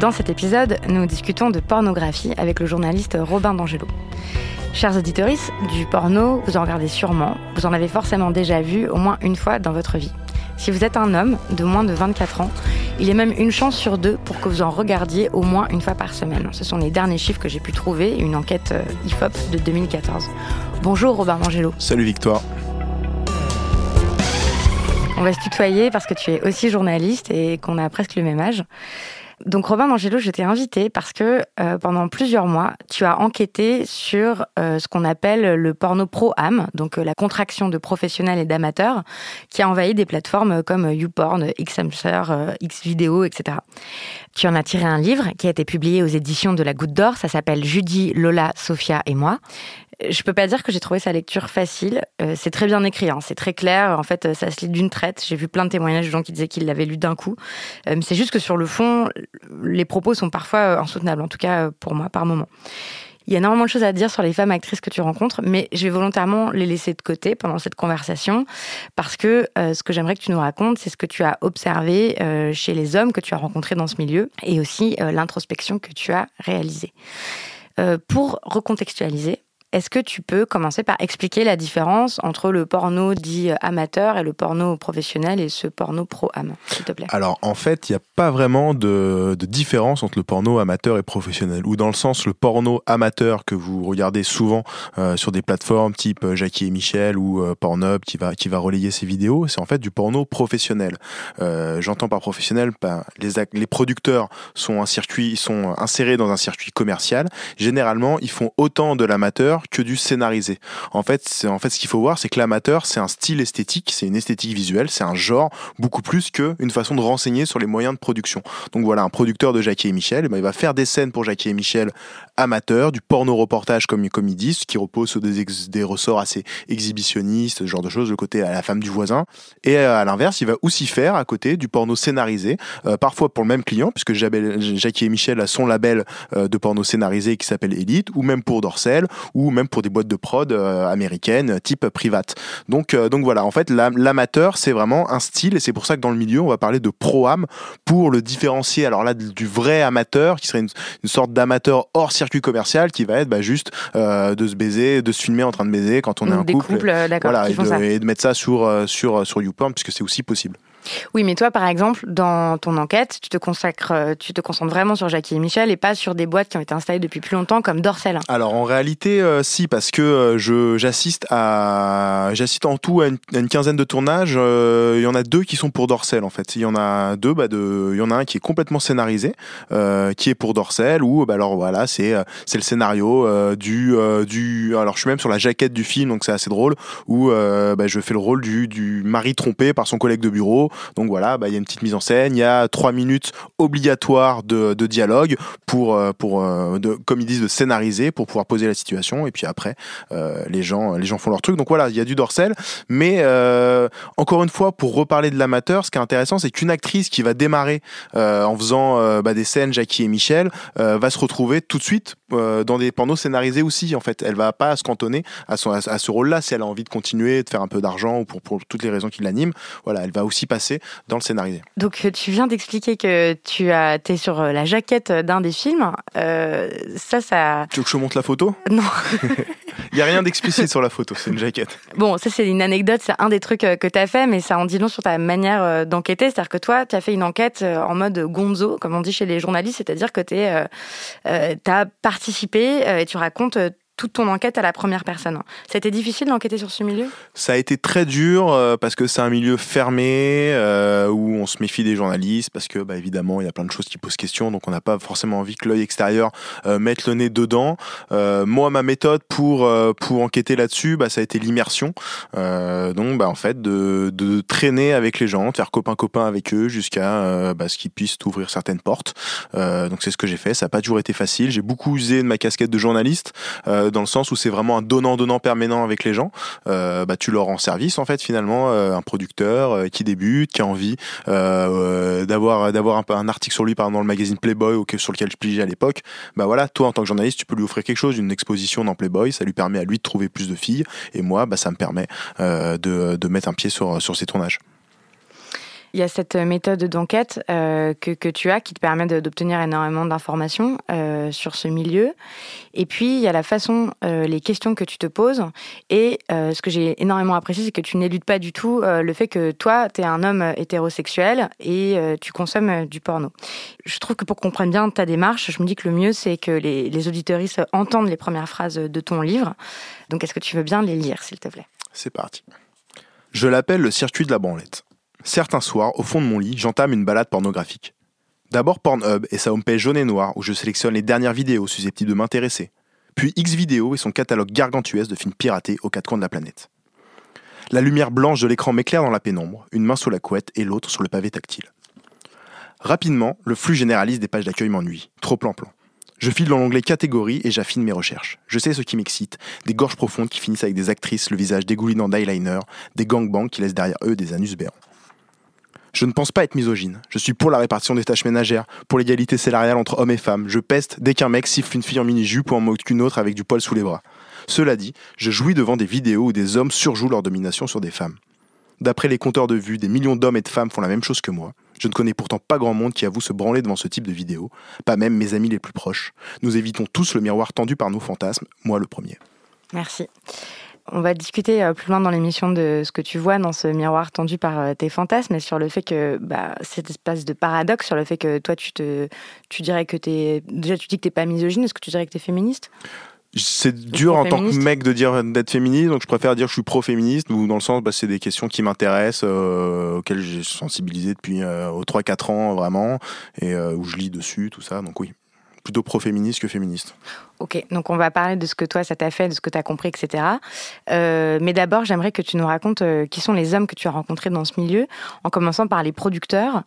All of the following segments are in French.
Dans cet épisode, nous discutons de pornographie avec le journaliste Robin D'Angelo. Chers auditeurs, du porno, vous en regardez sûrement, vous en avez forcément déjà vu au moins une fois dans votre vie. Si vous êtes un homme de moins de 24 ans, il y a même une chance sur deux pour que vous en regardiez au moins une fois par semaine. Ce sont les derniers chiffres que j'ai pu trouver, une enquête euh, IFOP de 2014. Bonjour Robin D'Angelo. Salut Victoire. On va se tutoyer parce que tu es aussi journaliste et qu'on a presque le même âge. Donc Robin D'Angelo, je t'ai invité parce que euh, pendant plusieurs mois, tu as enquêté sur euh, ce qu'on appelle le porno pro-am, donc euh, la contraction de professionnels et d'amateurs, qui a envahi des plateformes comme YouPorn, Xhamster, Xvideo, etc. Tu en as tiré un livre qui a été publié aux éditions de la Goutte d'Or, ça s'appelle Judy, Lola, Sophia et moi. Je peux pas dire que j'ai trouvé sa lecture facile. Euh, c'est très bien écrit, hein. c'est très clair. En fait, euh, ça se lit d'une traite. J'ai vu plein de témoignages de gens qui disaient qu'ils l'avaient lu d'un coup. Euh, c'est juste que sur le fond, les propos sont parfois insoutenables, en tout cas pour moi, par moment. Il y a énormément de choses à dire sur les femmes actrices que tu rencontres, mais je vais volontairement les laisser de côté pendant cette conversation parce que ce que j'aimerais que tu nous racontes, c'est ce que tu as observé chez les hommes que tu as rencontrés dans ce milieu et aussi l'introspection que tu as réalisée. pour recontextualiser, est-ce que tu peux commencer par expliquer la différence entre le porno dit amateur et le porno professionnel et ce porno pro-am, s'il te plaît? Alors, en fait, il n'y a pas vraiment de, différence entre le porno amateur et professionnel. Ou dans le sens, le porno amateur que vous regardez souvent euh, sur des plateformes type euh, Jackie et Michel ou euh, Pornhub qui va, qui va relayer ces vidéos, c'est en fait du porno professionnel. J'entends par professionnel, ben, les, les producteurs sont, un circuit, sont insérés dans un circuit commercial. Généralement, ils font autant de l'amateur que du scénarisé. En fait, en fait ce qu'il faut voir, c'est que l'amateur, c'est un style esthétique, c'est une esthétique visuelle, c'est un genre beaucoup plus qu'une façon de renseigner sur les moyens de production. Donc voilà, un producteur de Jackie et Michel, eh ben, il va faire des scènes pour Jackie et Michel amateur, du porno reportage comme, comme ils disent, qui repose sur des, ressorts assez exhibitionnistes, ce genre de choses, le côté à la femme du voisin. Et euh, à l'inverse, il va aussi faire à côté du porno scénarisé, euh, parfois pour le même client, puisque Jackie et Michel a son label euh, de porno scénarisé qui s'appelle Elite, ou même pour Dorsel, ou même pour des boîtes de prod américaines type private. Donc, donc voilà, en fait, l'amateur, c'est vraiment un style et c'est pour ça que dans le milieu, on va parler de pro-am pour le différencier. Alors là, du vrai amateur, qui serait une, sorte d'amateur hors circuit commercial, qui va être bah, juste euh, de se baiser, de se filmer en train de baiser quand on est un couple. voilà, et de, et de, mettre ça sur, sur, sur YouPorn, puisque c'est aussi possible. Oui, mais toi, par exemple, dans ton enquête, tu te consacres, euh, tu te concentres vraiment sur Jackie et Michel et pas sur des boîtes qui ont été installées depuis plus longtemps comme Dorsel. Alors en réalité, euh, si, parce que euh, j'assiste à, j'assiste en tout à une, quinzaine de tournages. Il y en a deux qui sont pour Dorsel en fait. Il y en a deux, bah de, il y en a un qui est complètement scénarisé, qui est pour Dorsel ou bah alors voilà, c'est c'est le scénario du du. Alors je suis même sur la jaquette du film, donc c'est assez drôle où bah, je fais le rôle du du mari trompé par son collègue de bureau Donc voilà, bah, il y a une petite mise en scène, il y a trois minutes obligatoires de, dialogue pour, pour de, comme ils disent, de scénariser pour pouvoir poser la situation. Et puis après, les gens, les gens font leur truc. Donc voilà, il y a du dorsel, mais encore une fois, pour reparler de l'amateur, ce qui est intéressant, c'est qu'une actrice qui va démarrer en faisant bah, des scènes, Jackie et Michel, va se retrouver tout de suite dans des pornos scénarisés aussi. En fait, elle va pas se cantonner à, ce rôle-là si elle a envie de continuer, de faire un peu d'argent ou pour, toutes les raisons qui l'animent. Voilà, elle va aussi dans le scénarisé. Donc euh, tu viens d'expliquer que tu as, es sur euh, la jaquette d'un des films. Euh, ça, ça. Tu veux que je montre la photo? Non. Il n'y a rien d'explicite sur la photo, c'est une jaquette. Bon, ça c'est une anecdote, c'est un des trucs que tu as fait, mais ça en dit long sur ta manière d'enquêter. C'est-à-dire que toi, tu as fait une enquête en mode gonzo, comme on dit chez les journalistes, c'est-à-dire que tu as participé et tu racontes toute ton enquête à la première personne. Ça a été difficile d'enquêter sur ce milieu? Ça a été très dur euh, parce que c'est un milieu fermé euh, où on se méfie des journalistes parce que bah, évidemment il y a plein de choses qui posent question donc on n'a pas forcément envie que l'œil extérieur euh, mette le nez dedans. moi ma méthode pour pour enquêter là-dessus bah, ça a été l'immersion. donc bah, en fait de, de, traîner avec les gens, de faire copain copain avec eux jusqu'à bah, ce qu'ils puissent ouvrir certaines portes. donc c'est ce que j'ai fait. Ça n'a pas toujours été facile. J'ai beaucoup usé de ma casquette de journaliste dans le sens où c'est vraiment un donnant-donnant permanent avec les gens. Euh, bah, tu leur rends service en fait finalement, euh, un producteur euh, qui débute, qui a envie d'avoir d'avoir un, un article sur lui par exemple dans le magazine Playboy ou sur lequel je pliais à l'époque. Bah voilà, toi en tant que journaliste, tu peux lui offrir quelque chose, une exposition dans Playboy, ça lui permet à lui de trouver plus de filles et moi, bah, ça me permet de, de mettre un pied sur sur ses tournages. Il y a cette méthode d'enquête euh, que, tu as qui te permet d'obtenir énormément d'informations euh, sur ce milieu. Et puis, il y a la façon, euh, les questions que tu te poses. Et ce que j'ai énormément apprécié, c'est que tu n'éludes pas du tout le fait que toi, tu es un homme hétérosexuel et tu consommes du porno. Je trouve que pour qu'on comprenne bien ta démarche, je me dis que le mieux, c'est que les, les entendent les premières phrases de ton livre. Donc, est-ce que tu veux bien les lire, s'il te plaît? C'est parti. Je l'appelle le circuit de la branlette. Certains soirs, au fond de mon lit, j'entame une balade pornographique. D'abord Pornhub et sa homepage jaune et noire où je sélectionne les dernières vidéos susceptibles de m'intéresser. Puis Xvideo et son catalogue gargantuesque de films piratés aux quatre coins de la planète. La lumière blanche de l'écran m'éclaire dans la pénombre, une main sous la couette et l'autre sur le pavé tactile. Rapidement, le flux généraliste des pages d'accueil m'ennuie. Trop plan-plan. Je file dans l'onglet catégorie et j'affine mes recherches. Je sais ce qui m'excite, des gorges profondes qui finissent avec des actrices, le visage dégoulinant d'eyeliner, des gangbangs qui laissent derrière eux des anus béants. Je ne pense pas être misogyne. Je suis pour la répartition des tâches ménagères, pour l'égalité salariale entre hommes et femmes. Je peste dès qu'un mec siffle une fille en mini-jupe ou en mode qu'une autre avec du poil sous les bras. Cela dit, je jouis devant des vidéos où des hommes surjouent leur domination sur des femmes. D'après les compteurs de vues, des millions d'hommes et de femmes font la même chose que moi. Je ne connais pourtant pas grand monde qui avoue se branler devant ce type de vidéos, pas même mes amis les plus proches. Nous évitons tous le miroir tendu par nos fantasmes, moi le premier. Merci. On va discuter euh, plus loin dans l'émission de ce que tu vois dans ce miroir tendu par euh, tes fantasmes et sur le fait que bah, cette espèce de paradoxe, sur le fait que toi, tu, te, tu dirais que tu es. Déjà, tu dis que tu pas misogyne, est-ce que tu dirais que tu es féministe? C'est dur en tant que mec de dire d'être féministe, donc je préfère dire que je suis pro-féministe, ou dans le sens, bah, c'est des questions qui m'intéressent, euh, auxquelles j'ai sensibilisé depuis aux 3-4 ans vraiment, et où je lis dessus, tout ça, donc oui plutôt pro-féministe que féministe. Ok, donc on va parler de ce que toi ça t'a fait, de ce que tu as compris, etc. Euh, mais d'abord, j'aimerais que tu nous racontes euh, qui sont les hommes que tu as rencontrés dans ce milieu, en commençant par les producteurs.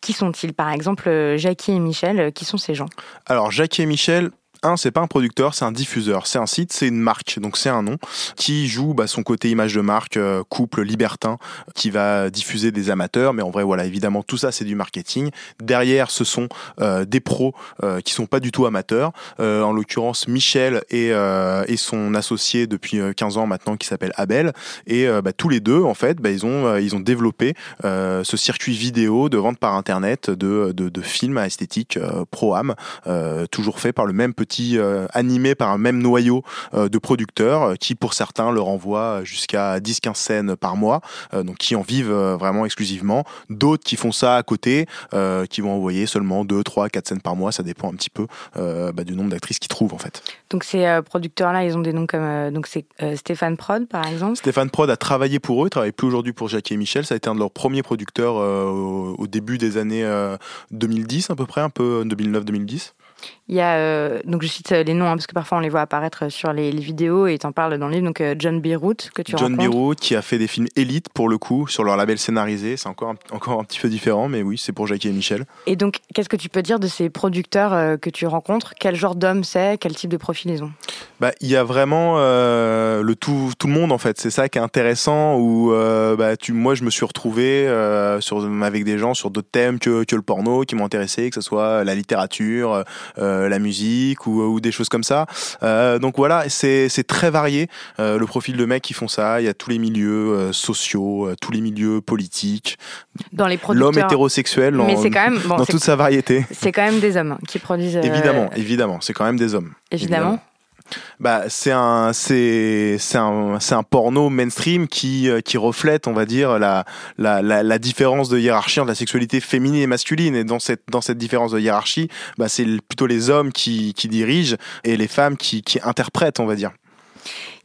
Qui sont-ils? Par exemple, euh, Jackie et Michel, qui sont ces gens? Alors, Jackie et Michel, un, c'est pas un producteur, c'est un diffuseur. C'est un site, c'est une marque, donc c'est un nom qui joue bah, son côté image de marque, euh, couple libertin, qui va diffuser des amateurs. Mais en vrai, voilà, évidemment, tout ça, c'est du marketing. Derrière, ce sont euh, des pros euh, qui sont pas du tout amateurs. en l'occurrence, Michel et, et son associé depuis 15 ans maintenant, qui s'appelle Abel. Et bah, tous les deux, en fait, bah, ils ont ils ont développé ce circuit vidéo de vente par internet de, de, films à esthétique pro-am, toujours fait par le même petit euh, animé par un même noyau euh, de producteurs euh, qui, pour certains, leur envoient jusqu'à 10-15 scènes par mois, donc qui en vivent vraiment exclusivement. D'autres qui font ça à côté, qui vont envoyer seulement 2, 3, 4 scènes par mois, ça dépend un petit peu bah, du nombre d'actrices qu'ils trouvent en fait. Donc ces producteurs-là, ils ont des noms comme donc c'est Stéphane Prod par exemple. Stéphane Prod a travaillé pour eux, il travaille plus aujourd'hui pour Jackie et Michel. Ça a été un de leurs premiers producteurs au, début des années 2010 à peu près, un peu 2009-2010. Il y a, euh, donc je cite les noms, hein, parce que parfois on les voit apparaître sur les, vidéos et tu en parles dans le livre, donc euh, John Beirut, que tu John Beirut, qui a fait des films élites pour le coup, sur leur label scénarisé, c'est encore un, encore un petit peu différent, mais oui, c'est pour Jackie et Michel. Et donc, qu'est-ce que tu peux dire de ces producteurs euh, que tu rencontres? Quel genre d'homme c'est? Quel type de profil ils ont? Bah, Il y a vraiment le tout, tout le monde en fait, c'est ça qui est intéressant, où bah, tu, moi je me suis retrouvé sur, avec des gens sur d'autres thèmes que, que le porno qui m'ont intéressé, que ce soit la littérature, la musique, ou, des choses comme ça. Euh, donc voilà, c'est très varié euh, le profil de mecs qui font ça. Il y a tous les milieux euh, sociaux, tous les milieux politiques. Dans les L'homme hétérosexuel Mais quand même, dans toute sa variété. C'est quand même des hommes qui produisent. Évidemment, évidemment, c'est quand même des hommes. évidemment bah, c'est un, c'est, c'est un, c'est un porno mainstream qui, euh, qui reflète, on va dire, la, la, la, différence de hiérarchie entre la sexualité féminine et masculine. Et dans cette, dans cette différence de hiérarchie, bah, c'est plutôt les hommes qui, qui dirigent et les femmes qui, qui interprètent, on va dire.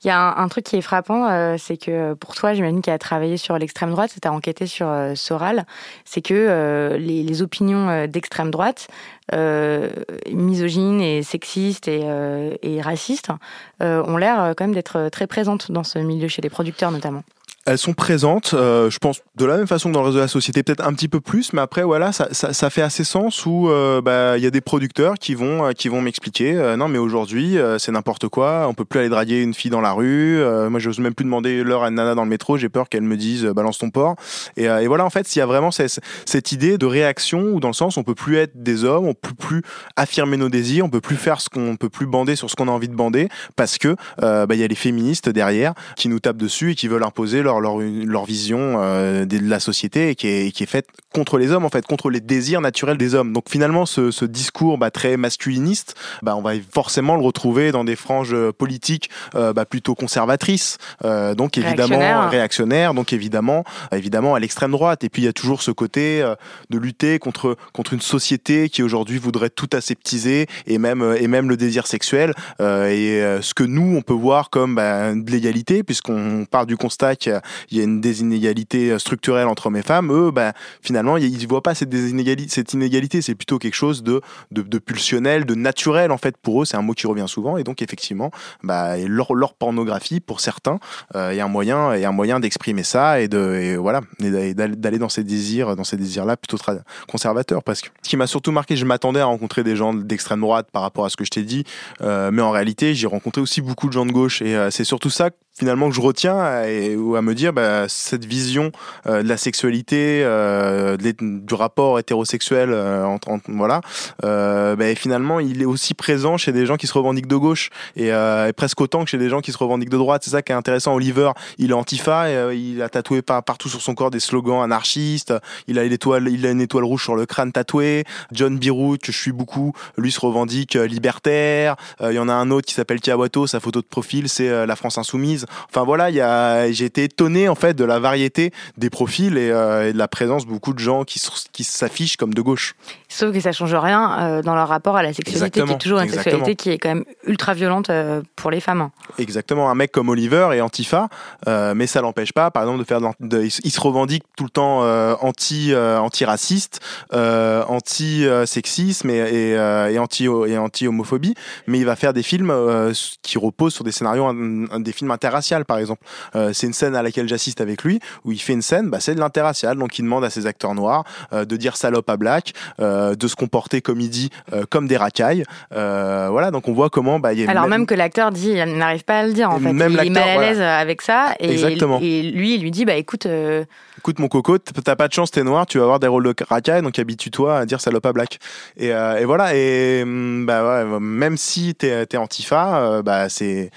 Il y a un, truc qui est frappant, euh, c'est que pour toi, j'imagine qu'il a travaillé sur l'extrême droite, tu as enquêté sur euh, Soral, c'est que euh, les, les, opinions d'extrême droite, misogynes et sexistes et, et racistes, ont l'air quand même d'être très présentes dans ce milieu, chez les producteurs notamment elles sont présentes, euh, je pense de la même façon que dans le réseau de la société, peut-être un petit peu plus, mais après voilà, ça, fait assez sens où euh, bah, il y a des producteurs qui vont euh, qui vont m'expliquer non mais aujourd'hui c'est n'importe quoi, on peut plus aller draguer une fille dans la rue, moi j'ose même plus demander l'heure à une nana dans le métro, j'ai peur qu'elle me dise balance ton porc. Et, voilà en fait il y a vraiment cette, idée de réaction où dans le sens on peut plus être des hommes, on peut plus affirmer nos désirs, on peut plus faire ce qu'on peut plus bander sur ce qu'on a envie de bander parce que bah, il y a les féministes derrière qui nous tapent dessus et qui veulent imposer leur leur, leur, vision euh, de la société qui est, qui est faite contre les hommes, en fait, contre les désirs naturels des hommes. Donc finalement, ce, ce discours bah, très masculiniste, bah, on va forcément le retrouver dans des franges politiques euh, bah, plutôt conservatrices, euh, donc évidemment réactionnaires, donc évidemment, évidemment à l'extrême droite. Et puis il y a toujours ce côté de lutter contre contre une société qui aujourd'hui voudrait tout aseptiser et même et même le désir sexuel. et ce que nous on peut voir comme bah, de l'égalité, puisqu'on part du constat qu'il y a il y a une désinégalité structurelle entre hommes et femmes, eux, bah, finalement, ils ne voient pas cette, cette inégalité, c'est plutôt quelque chose de, de, pulsionnel, de naturel, en fait, pour eux, c'est un mot qui revient souvent, et donc, effectivement, bah, leur, leur pornographie, pour certains, euh, est un moyen, un moyen d'exprimer ça, et de, voilà, d'aller dans ces désirs, dans ces désirs-là, plutôt conservateurs, parce que ce qui m'a surtout marqué, je m'attendais à rencontrer des gens d'extrême droite par rapport à ce que je t'ai dit, euh, mais en réalité, j'ai rencontré aussi beaucoup de gens de gauche, et euh, c'est surtout ça finalement que je retiens et, ou à me dire bah, cette vision euh, de la sexualité euh, du rapport hétérosexuel euh, entre, voilà bah, finalement il est aussi présent chez des gens qui se revendiquent de gauche et, et, presque autant que chez des gens qui se revendiquent de droite. C'est ça qui est intéressant. Oliver il est antifa et, il a tatoué par, partout sur son corps des slogans anarchistes. Il a une étoile il a une étoile rouge sur le crâne tatoué. John Birut que je suis beaucoup lui se revendique libertaire. Il y en a un autre qui s'appelle Kiawato sa photo de profil c'est la France insoumise Enfin voilà, il y a, j'ai été étonné en fait de la variété des profils et, euh, de la présence de beaucoup de gens qui, qui s'affichent comme de gauche. Sauf que ça change rien euh, dans leur rapport à la sexualité, qui est toujours une sexualité qui est quand même ultra violente euh, pour les femmes. Exactement. Un mec comme Oliver est antifa, mais ça l'empêche pas, par exemple, de faire. De, il se revendique tout le temps anti anti-raciste, anti sexisme et, et, anti et anti homophobie, mais il va faire des films qui reposent sur des scénarios, des films inter interracial, par exemple. Euh, c'est une scène à laquelle j'assiste avec lui, où il fait une scène, bah, c'est de l'interracial. Donc il demande à ses acteurs noirs euh, de dire salope à black, euh, de se comporter, comme il dit, comme des racailles. voilà, donc on voit comment. Bah, y a Alors même, que l'acteur dit, il n'arrive pas à le dire en fait. Même il est mal à l'aise avec ça. Et, Exactement. et lui, il lui dit, bah écoute écoute mon coco, t'as pas de chance, t'es noir, tu vas avoir des rôles de racaille, donc habitue-toi à dire salope à black. Et, et voilà, et mm, bah ouais, même si t'es es antifa, bah c'est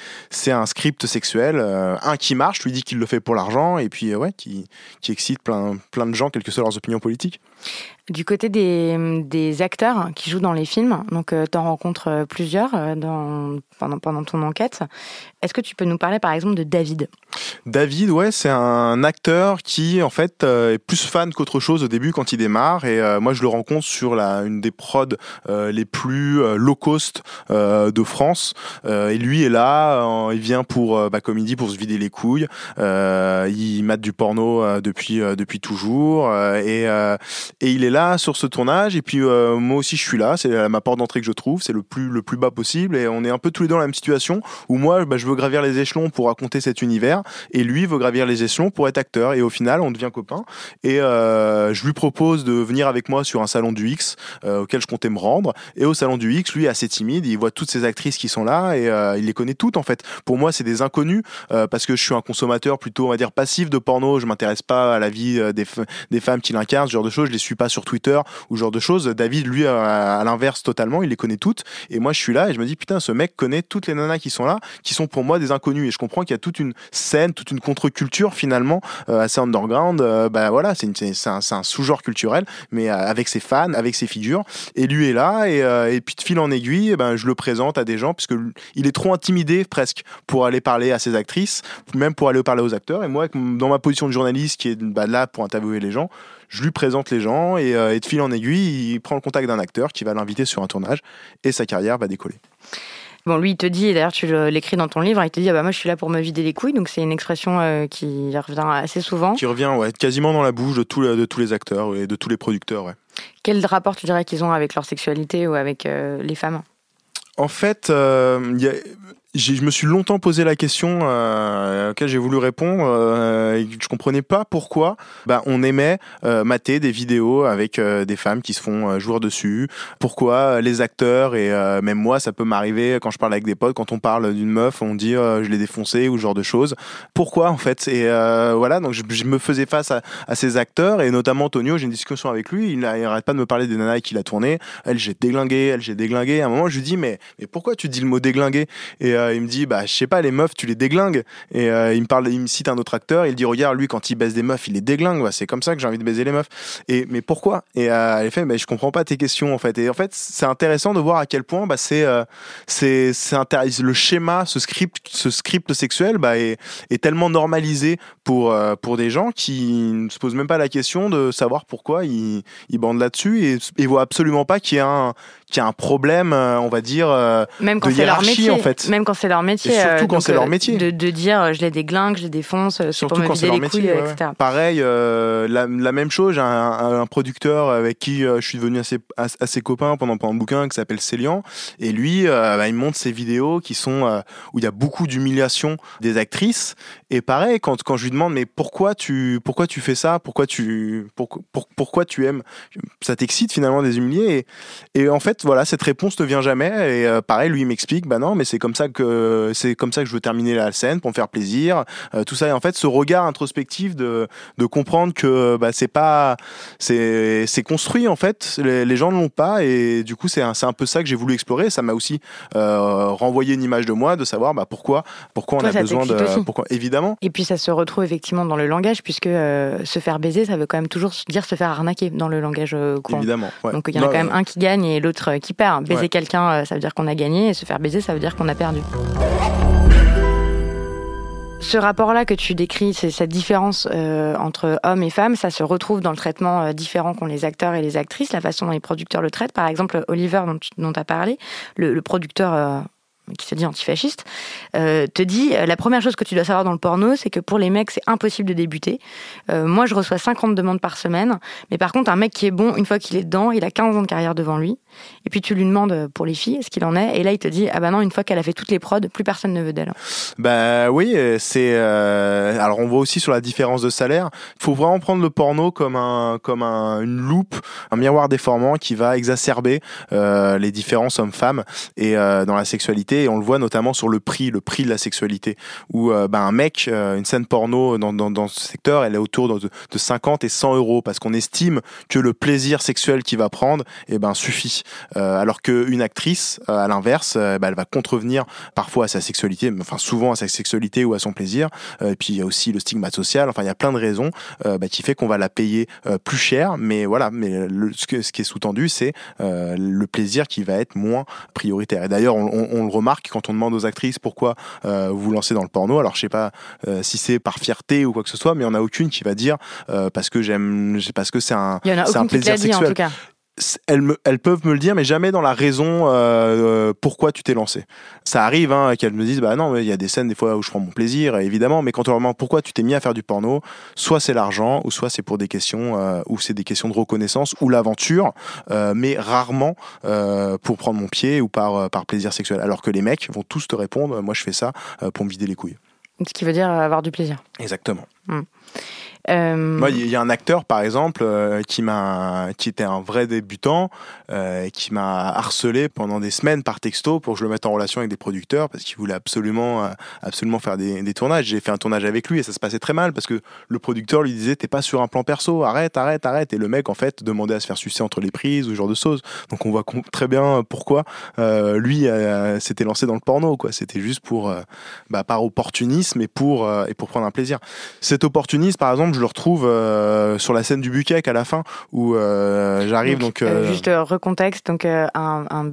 un script sexuel, euh, un qui marche, lui dit qu'il le fait pour l'argent, et puis ouais, qui, qui excite plein, plein de gens, quelles que soient leurs opinions politiques. Du côté des, acteurs qui jouent dans les films, donc euh, tu en rencontres euh, plusieurs euh, dans, pendant, ton enquête. Est-ce que tu peux nous parler par exemple de David? David, ouais, c'est un acteur qui en fait est plus fan qu'autre chose au début quand il démarre. Et moi, je le rencontre sur une des prods les plus low cost de France. et lui est là, il vient pour, bah, l'après-midi pour se vider les couilles. Il mate du porno depuis depuis toujours et et il est là sur ce tournage. Et puis moi aussi, je suis là. C'est ma porte d'entrée que je trouve. C'est le plus le plus bas possible. Et on est un peu tous les deux dans la même situation où moi, bah, je veux gravir les échelons pour raconter cet univers et lui veut gravir les échelons pour être acteur. Et au final, on devient copains. Et je lui propose de venir avec moi sur un salon du X auquel je comptais me rendre. Et au salon du X, lui assez timide. Il voit toutes ces actrices qui sont là et il les connaît toutes en fait. Pour moi, c'est des inconnus euh, parce que je suis un consommateur plutôt, on va dire, passif de porno. Je m'intéresse pas à la vie euh, des, des femmes qui l'incarnent, ce genre de choses. Je les suis pas sur Twitter ou ce genre de choses. David, lui, à, l'inverse totalement, il les connaît toutes. Et moi, je suis là et je me dis, putain, ce mec connaît toutes les nanas qui sont là, qui sont pour moi des inconnus. Et je comprends qu'il y a toute une scène, toute une contre-culture finalement euh, assez underground. bah voilà, c'est un, sous-genre culturel, mais avec ses fans, avec ses figures. Et lui est là et, et puis de fil en aiguille, eh ben, je le présente à des gens puisque il est trop intimidé presque pour aller parler à ses actrices, même pour aller parler aux acteurs. Et moi, dans ma position de journaliste qui est bah, là pour interviewer les gens, je lui présente les gens et, euh, de fil en aiguille, il prend le contact d'un acteur qui va l'inviter sur un tournage et sa carrière va décoller. Bon, lui, il te dit, et d'ailleurs tu l'écris dans ton livre, il te dit, ah bah moi je suis là pour me vider les couilles, donc c'est une expression euh, qui revient assez souvent. Qui revient, ouais, quasiment dans la bouche de, de tous les acteurs et de tous les producteurs, ouais. Quel rapport tu dirais qu'ils ont avec leur sexualité ou avec euh, les femmes? En fait, euh, y a, je me suis longtemps posé la question euh, à laquelle j'ai voulu répondre euh, je comprenais pas pourquoi bah, on aimait euh, mater des vidéos avec euh, des femmes qui se font euh, jouer dessus. Pourquoi les acteurs et même moi ça peut m'arriver quand je parle avec des potes quand on parle d'une meuf on dit je l'ai défoncé ou ce genre de choses. Pourquoi en fait? Et voilà donc je, je, me faisais face à, à, ces acteurs et notamment Tonio j'ai une discussion avec lui il n'arrête pas de me parler des nanas qu'il a tourné. Elle j'ai déglingué, elle j'ai déglingué. À un moment je lui dis mais mais pourquoi tu dis le mot déglingué? Il me dit bah je sais pas les meufs tu les déglingues. Et euh, il me parle il me cite un autre acteur il dit regarde lui quand il baisse des meufs il les déglingue c'est comme ça que j'ai envie de baiser les meufs. Et mais pourquoi? Et euh, elle fait mais je comprends pas tes questions en fait. Et en fait c'est intéressant de voir à quel point bah, c'est euh, c'est le schéma ce script ce script sexuel bah, est, est tellement normalisé pour euh, pour des gens qui ne se posent même pas la question de savoir pourquoi ils, ils bandent là-dessus et, et voient absolument pas qu'il y a un qu'il y a un problème on va dire même quand de hiérarchie leur en fait. Même quand c'est leur métier. Et surtout quand c'est leur métier. De, de, dire je les déglingue, je les défonce, surtout pour me vider les métier, couilles, ouais. etc. Pareil, euh, la, la, même chose, j'ai un, un, producteur avec qui euh, je suis devenu assez, assez copain pendant, pendant un bouquin qui s'appelle Célian. Et lui, euh, bah, il montre ses vidéos qui sont où il y a beaucoup d'humiliation des actrices. Et pareil, quand, quand je lui demande mais pourquoi tu, pourquoi tu fais ça? Pourquoi tu, pour, pour, pourquoi tu aimes? Ça t'excite finalement des humiliés? Et, et, en fait, voilà, cette réponse ne vient jamais. Et pareil, lui, il m'explique, bah non, mais c'est comme ça que c'est comme ça que je veux terminer la scène pour me faire plaisir. tout ça et en fait, ce regard introspectif de, de comprendre que bah, c'est pas c'est c'est construit en fait. Les, les gens ne l'ont pas et du coup, c'est un, un peu ça que j'ai voulu explorer. Ça m'a aussi euh, renvoyé une image de moi, de savoir bah, pourquoi pourquoi on a besoin de pourquoi évidemment. Et puis ça se retrouve effectivement dans le langage puisque euh, se faire baiser, ça veut quand même toujours dire se faire arnaquer dans le langage euh, courant. Évidemment. Ouais. Donc il y en a quand même un qui gagne et l'autre qui perd. Baiser ouais. quelqu'un, ça veut dire qu'on a gagné et se faire baiser, ça veut dire qu'on a perdu. Ce rapport-là que tu décris, c'est cette différence euh, entre hommes et femmes, ça se retrouve dans le traitement euh, différent qu'ont les acteurs et les actrices, la façon dont les producteurs le traitent. Par exemple, Oliver, dont tu as parlé, le, le producteur euh, qui se dit antifasciste, euh, te dit euh, la première chose que tu dois savoir dans le porno, c'est que pour les mecs, c'est impossible de débuter. Euh, moi, je reçois 50 demandes par semaine, mais par contre, un mec qui est bon, une fois qu'il est dedans, il a 15 ans de carrière devant lui. Et puis tu lui demandes pour les filles ce qu'il en est, et là, il te dit ah bah non, une fois qu'elle a fait toutes les prods, plus personne ne veut d'elle. Bah oui, c'est. Alors on voit aussi sur la différence de salaire. Il faut vraiment prendre le porno comme un comme un, une loupe, un miroir déformant qui va exacerber les différences hommes-femmes et dans la sexualité et on le voit notamment sur le prix, le prix de la sexualité, où euh, ben, un mec, euh, une scène porno dans, ce secteur, elle est autour de, de 50 et 100 euros, parce qu'on estime que le plaisir sexuel qu'il va prendre eh ben, suffit. Euh, alors qu'une actrice, à l'inverse, ben, elle va contrevenir parfois à sa sexualité, enfin souvent à sa sexualité ou à son plaisir, et puis il y a aussi le stigmate social, enfin il y a plein de raisons ben, qui fait qu'on va la payer plus cher, mais voilà, mais ce, que, ce qui est sous-tendu, c'est le plaisir qui va être moins prioritaire. Et d'ailleurs, on, le quand on demande aux actrices pourquoi euh, vous lancez dans le porno. Alors je sais pas euh, si c'est par fierté ou quoi que ce soit, mais il n'y en a aucune qui va dire euh, parce que j'aime, parce que c'est un, c'est un plaisir sexuel. Dit, en tout cas. Elles, me, elles peuvent me le dire, mais jamais dans la raison euh, pourquoi tu t'es lancé. Ça arrive hein, qu'elles me disent bah non, mais il y a des scènes des fois où je prends mon plaisir, évidemment, mais quand on leur demande pourquoi tu t'es mis à faire du porno, soit c'est l'argent, ou soit c'est pour des questions, euh, ou c'est des questions de reconnaissance, ou l'aventure, euh, mais rarement euh, pour prendre mon pied ou par, par plaisir sexuel. Alors que les mecs vont tous te répondre, moi je fais ça euh, pour me vider les couilles. Ce qui veut dire avoir du plaisir. Exactement. Euh, Moi, il y a un acteur, par exemple, euh, qui m'a, qui était un vrai débutant, euh, qui m'a harcelé pendant des semaines par texto pour que je le mette en relation avec des producteurs parce qu'il voulait absolument, euh, absolument faire des, tournages. J'ai fait un tournage avec lui et ça se passait très mal parce que le producteur lui disait t'es pas sur un plan perso, arrête, arrête, arrête. Et le mec, en fait, demandait à se faire sucer entre les prises ou ce genre de choses. Donc on voit très bien pourquoi euh, lui euh, s'était lancé dans le porno. Quoi, c'était juste pour, euh, bah, par opportunisme et pour euh, et pour prendre un plaisir. Cet opportunisme, par exemple, je le retrouve euh, sur la scène du Bukkek à la fin où euh, j'arrive donc, euh, juste recontexte, donc un, un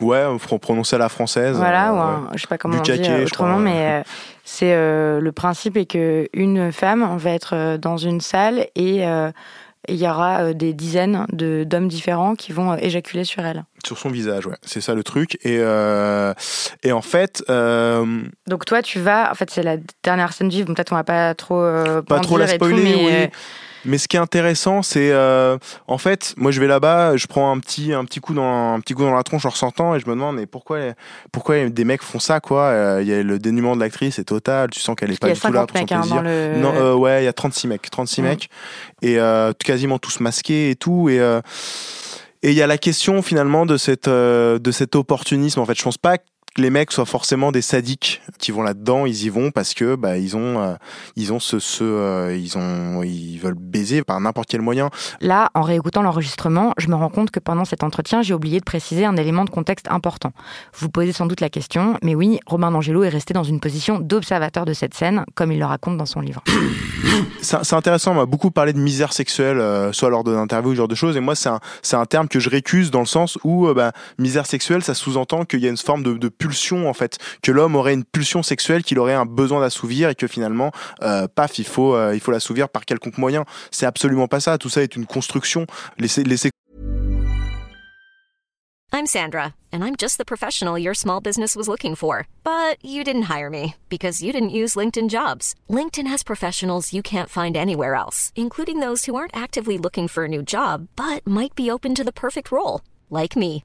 ouais, faut prononcer à la française. voilà, ou un, je sais pas comment on dit je autrement, mais c'est le principe est que une femme va être dans une salle et euh, il y aura euh, des dizaines de d'hommes différents qui vont euh, éjaculer sur elle. sur son visage, ouais, c'est ça le truc. Et euh, et en fait, euh, Donc toi, tu vas, en fait, c'est la dernière scène vive. Bon, peut-être on va pas trop euh, pas trop la et tout, spoiler, mais, oui. Mais ce qui est intéressant, c'est euh, en fait, moi je vais là-bas, je prends un petit un petit coup dans un petit coup dans la tronche en ressortant et je me demande mais pourquoi pourquoi des mecs font ça quoi? Euh, Il y a le dénuement de l'actrice est total, tu sens qu'elle est pas du tout là 50 pour son hein, plaisir. le. Non, euh, ouais, il y a 36 mecs, 36 Ouais. mecs, et euh, quasiment tous masqués et tout, et euh, et il y a la question finalement de cette euh, de cet opportunisme. En fait, je pense pas les mecs soient forcément des sadiques qui vont là-dedans. Ils y vont parce que bah ils ont euh, ils ont ce ce euh, ils ont ils veulent baiser par n'importe quel moyen. Là, en réécoutant l'enregistrement, je me rends compte que pendant cet entretien, j'ai oublié de préciser un élément de contexte important. Vous posez sans doute la question, mais oui, Romain D'Angelo est resté dans une position d'observateur de cette scène, comme il le raconte dans son livre. C'est intéressant. On m'a beaucoup parlé de misère sexuelle, euh, soit lors d'interviews, ce genre de choses. Et moi, c'est un un terme que je récuse dans le sens où bah, misère sexuelle, ça sous-entend qu'il y a une forme de, de pulsion en fait, que l'homme aurait une pulsion sexuelle, qu'il aurait un besoin d'assouvir et que finalement, euh, paf, il faut euh, il faut l'assouvir par quelconque moyen. C'est absolument pas ça. Tout ça est une construction. Les, les I'm Sandra, and I'm just the professional your small business was looking for. But you didn't hire me because you didn't use LinkedIn jobs. LinkedIn has professionals you can't find anywhere else, including those who aren't actively looking for a new job but might be open to the perfect role, like me.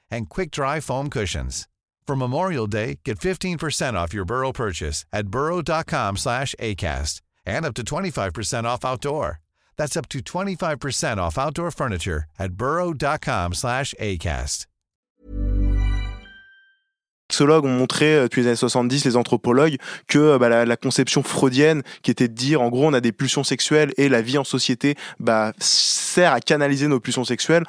and quick-dry foam cushions. For Memorial Day, get 15% off your Burrow purchase at burrow.com/acast, and up to 25% off outdoor. That's up to 25% off outdoor furniture at burrow.com/acast. sexologues ont montré euh, depuis les années 70, les anthropologues, que euh, bah, la, la conception freudienne, qui était de dire en gros on a des pulsions sexuelles et la vie en société bah, sert à canaliser nos pulsions sexuelles.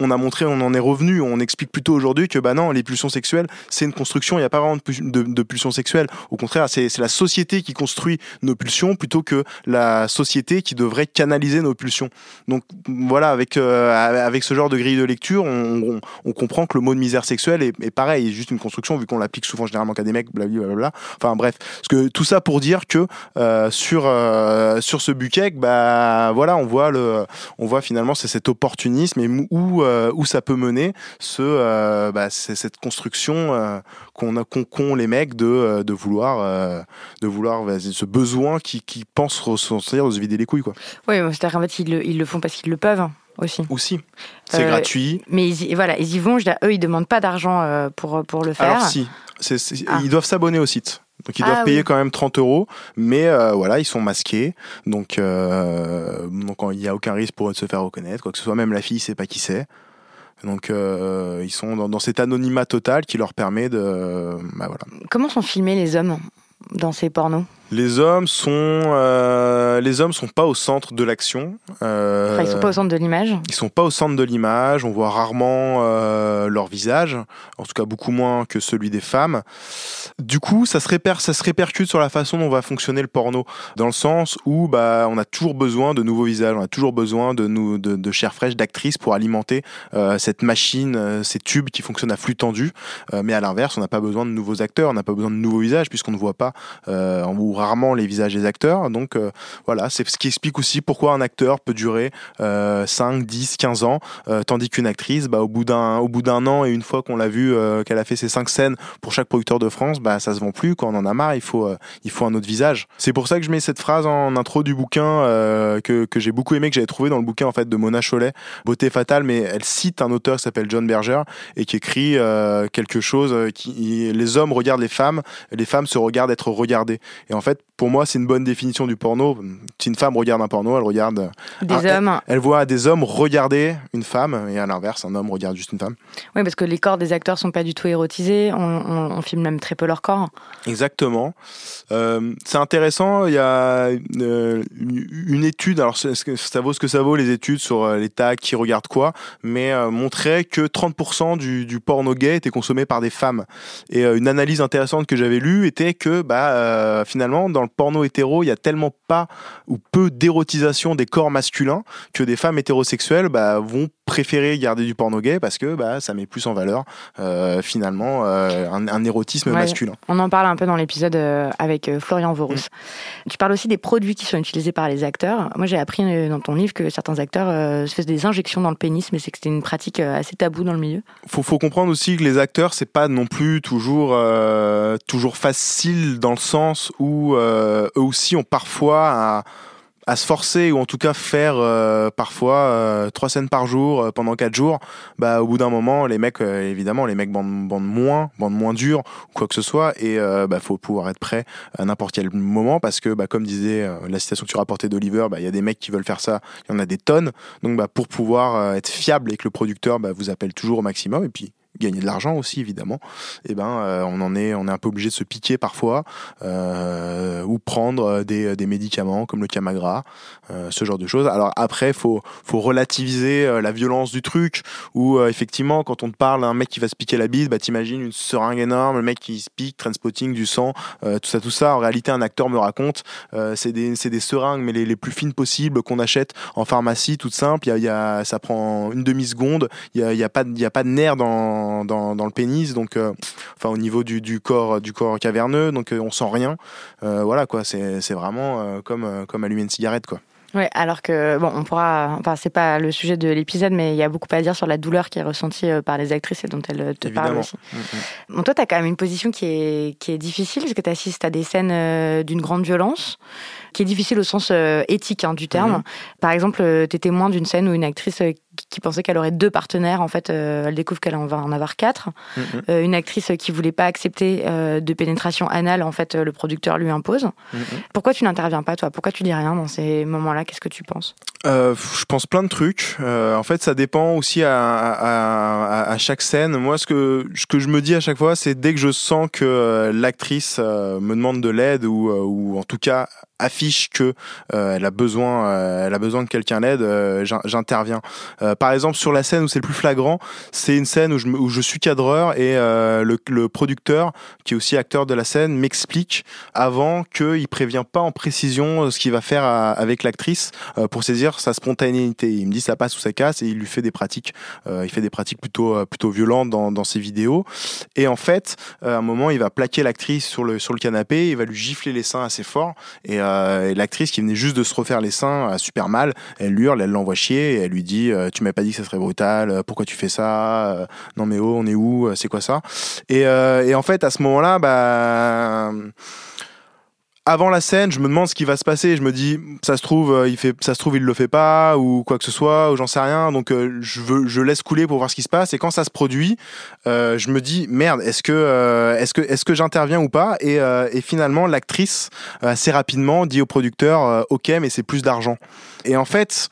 On a montré, on en est revenu, on explique plutôt aujourd'hui que bah non, les pulsions sexuelles, c'est une construction, il n'y a pas vraiment de, de, pulsions sexuelles. Au contraire, c'est la société qui construit nos pulsions plutôt que la société qui devrait canaliser nos pulsions. Donc voilà, avec, euh, avec ce genre de grille de lecture, on comprend que le mot de misère sexuelle est, est pareil, est juste une construction vu qu'on l'applique souvent généralement qu'à des mecs, blablabla. Enfin bref, parce que tout ça pour dire que euh, sur euh, sur ce buquet, bah voilà, on voit le, on voit finalement c'est cet opportunisme et où euh, où ça peut mener ce euh, bah, cette construction euh, qu'on a qu'ont qu'ont les mecs de de vouloir de vouloir vas-y, ce besoin qui qui pense ressentir de se vider les couilles quoi. Oui, c'est-à-dire qu'en fait, ils le, ils le font parce qu'ils le peuvent hein, aussi. Aussi, c'est Euh, gratuit. Mais ils y, voilà, ils y vont. Je eux, ils demandent pas d'argent euh, pour, pour le faire. Alors si, c'est- c'est- Ah. ils doivent s'abonner au site. Donc ils Ah doivent payer oui. quand même 30 euros, mais euh, voilà, ils sont masqués, donc euh, donc il n'y a aucun risque pour eux de se faire reconnaître, quoi que ce soit. Même la fille sait pas qui c'est. Donc euh, ils sont dans, dans cet anonymat total qui leur permet de, bah voilà. Comment sont filmés les hommes dans ces pornos? Les hommes sont euh, les hommes sont pas au centre de l'action. Euh, enfin, ils sont pas au centre de l'image. Ils sont pas au centre de l'image. On voit rarement euh, leur visage, en tout cas beaucoup moins que celui des femmes. Du coup, ça se, réper, ça se répercute sur la façon dont va fonctionner le porno, dans le sens où bah on a toujours besoin de nouveaux visages, on a toujours besoin de nous de, de chair fraîche, d'actrices pour alimenter cette machine, ces tubes qui fonctionnent à flux tendu. mais à l'inverse, on n'a pas besoin de nouveaux acteurs, on n'a pas besoin de nouveaux visages puisqu'on ne voit pas en rarement les visages des acteurs. Donc euh, voilà, c'est ce qui explique aussi pourquoi un acteur peut durer 5, 10, 15 ans, euh, tandis qu'une actrice, bah, au bout d'un au bout d'un an et une fois qu'on l'a vu euh, qu'elle a fait ses 5 scènes pour chaque producteur de France, bah ça se vend plus. Quand on en a marre, il faut il faut un autre visage. C'est pour ça que je mets cette phrase en intro du bouquin que, que j'ai beaucoup aimé, que j'avais trouvé dans le bouquin en fait de Mona Cholet, Beauté fatale, mais elle cite un auteur qui s'appelle John Berger et qui écrit quelque chose qui les hommes regardent les femmes, les femmes se regardent être regardées. Et en fait, pour moi, c'est une bonne définition du porno. Si une femme regarde un porno, elle regarde des hommes. Elle, voit des hommes regarder une femme, et à l'inverse, un homme regarde juste une femme. Oui, parce que les corps des acteurs sont pas du tout érotisés. On, filme même très peu leur corps. Exactement. Euh, c'est intéressant. Il y a euh, une, étude. Alors, ça vaut ce que ça vaut les études sur euh, les tags qui regardent quoi, mais montrait que 30% du, du, porno gay était consommé par des femmes. Et une analyse intéressante que j'avais lue était que, bah, finalement, dans le porno hétéro, il y a tellement pas ou peu d'érotisation des corps masculins que des femmes hétérosexuelles bah, vont préférer garder du porno gay parce que bah, ça met plus en valeur euh, finalement euh, un, érotisme masculin. On en parle un peu dans l'épisode euh, avec Florian Vorus. Mm. Tu parles aussi des produits qui sont utilisés par les acteurs. Moi j'ai appris dans ton livre que certains acteurs se faisaient des injections dans le pénis, mais c'est que c'était une pratique assez taboue dans le milieu. Faut, faut comprendre aussi que les acteurs c'est pas non plus toujours toujours facile dans le sens où eux aussi ont parfois à se forcer ou en tout cas faire euh, parfois euh, trois scènes par jour euh, pendant quatre jours, bah au bout d'un moment les mecs évidemment les mecs bandent, bandent moins, bandent moins dur ou quoi que ce soit. Et bah faut pouvoir être prêt à n'importe quel moment parce que bah comme disait la citation que tu rapportais d'Oliver, bah il y a des mecs qui veulent faire ça, il y en a des tonnes. Donc bah pour pouvoir être fiable et que le producteur bah, vous appelle toujours au maximum. Et puis gagner de l'argent aussi évidemment, et eh ben euh, on en est on est un peu obligé de se piquer parfois euh, ou prendre des, des, médicaments comme le Camagra, euh, ce genre de choses. Alors après faut faut relativiser la violence du truc ou effectivement quand on te parle d'un mec qui va se piquer la bite, bah t'imagines une seringue énorme, le mec qui se pique, transpotting du sang, tout ça tout ça. En réalité un acteur me raconte c'est des c'est des seringues mais les, les plus fines possibles qu'on achète en pharmacie toutes simples. Il y a, ça prend une demi seconde. Il y a pas il y a pas de nerf dans dans, le pénis, donc euh, enfin au niveau du, corps du corps caverneux, donc euh, on sent rien. Euh, voilà quoi, c'est vraiment comme comme allumer une cigarette quoi. Ouais, alors que bon, on pourra. Enfin, c'est pas le sujet de l'épisode, mais il y a beaucoup à dire sur la douleur qui est ressentie par les actrices et dont elles te parlent aussi. Mm, mm. Bon, toi, tu as quand même une position qui est, qui est difficile, parce que tu assistes à des scènes d'une grande violence qui est difficile au sens éthique hein, du terme. Mhm. Par exemple, euh, tu es témoin d'une scène où une actrice qui pensait qu'elle aurait deux partenaires, en fait, elle découvre qu'elle en va en avoir quatre. Mhm. une actrice qui voulait pas accepter de pénétration anale, en fait, le producteur lui impose. Mhm. Pourquoi tu n'interviens pas, toi? Pourquoi tu dis rien dans ces moments-là? Qu'est-ce que tu penses? Je pense plein de trucs. en fait, ça dépend aussi à, à, chaque scène. Moi, ce que, ce que je me dis à chaque fois, c'est dès que je sens que l'actrice me demande de l'aide ou, ou en tout cas affiche que euh, elle a besoin euh, elle a besoin que quelqu'un l'aide euh, j'interviens par exemple sur la scène où c'est le plus flagrant c'est une scène où je, où je suis cadreur et le, le, producteur qui est aussi acteur de la scène m'explique avant qu'il prévient pas en précision ce qu'il va faire avec l'actrice pour saisir sa spontanéité il me dit ça passe ou ça casse et il lui fait des pratiques il fait des pratiques plutôt plutôt violentes dans, ses vidéos et en fait à un moment il va plaquer l'actrice sur le sur le canapé il va lui gifler les seins assez fort et euh, l'actrice qui venait juste de se refaire les seins a super mal. Elle hurle, elle l'envoie chier et elle lui dit euh, Tu m'as pas dit que ça serait brutal, euh, pourquoi tu fais ça Non mais oh, on est où C'est quoi ça? Et en fait, à ce moment-là, bah avant la scène, je me demande ce qui va se passer. Je me dis, ça se trouve, euh, il fait, ça se trouve, il le fait pas ou quoi que ce soit, ou j'en sais rien. Donc euh, je veux, je laisse couler pour voir ce qui se passe. Et quand ça se produit, euh, je me dis, merde, est-ce que, est-ce que, est-ce que j'interviens ou pas? Et, et, finalement, l'actrice assez rapidement dit au producteur, ok, mais c'est plus d'argent. Et en fait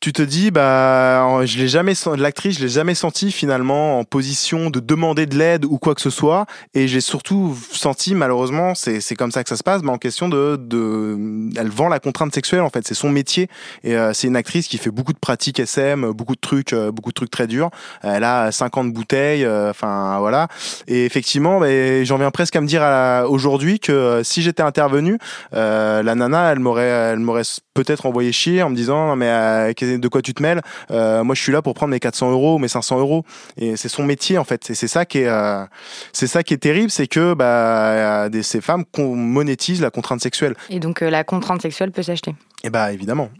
tu te dis bah je l'ai jamais l'actrice je l'ai jamais senti finalement en position de demander de l'aide ou quoi que ce soit. Et j'ai surtout senti malheureusement c'est c'est comme ça que ça se passe mais en question de de elle vend la contrainte sexuelle en fait. C'est son métier. Et euh, c'est une actrice qui fait beaucoup de pratiques SM beaucoup de trucs euh, beaucoup de trucs très durs. Elle a 50 bouteilles euh, enfin voilà. Et effectivement bah, j'en viens presque à me dire aujourd'hui que si j'étais intervenu la nana elle m'aurait elle m'aurait peut-être envoyé chier en me disant non mais de quoi tu te mêles euh, Moi, je suis là pour prendre mes 400 euros, mes 500 euros. Et c'est son métier en fait. Et c'est ça qui est, euh, c'est ça qui est terrible, c'est que bah, des, ces femmes qu'on monétise la contrainte sexuelle. Et donc euh, la contrainte sexuelle peut s'acheter. Et bah évidemment,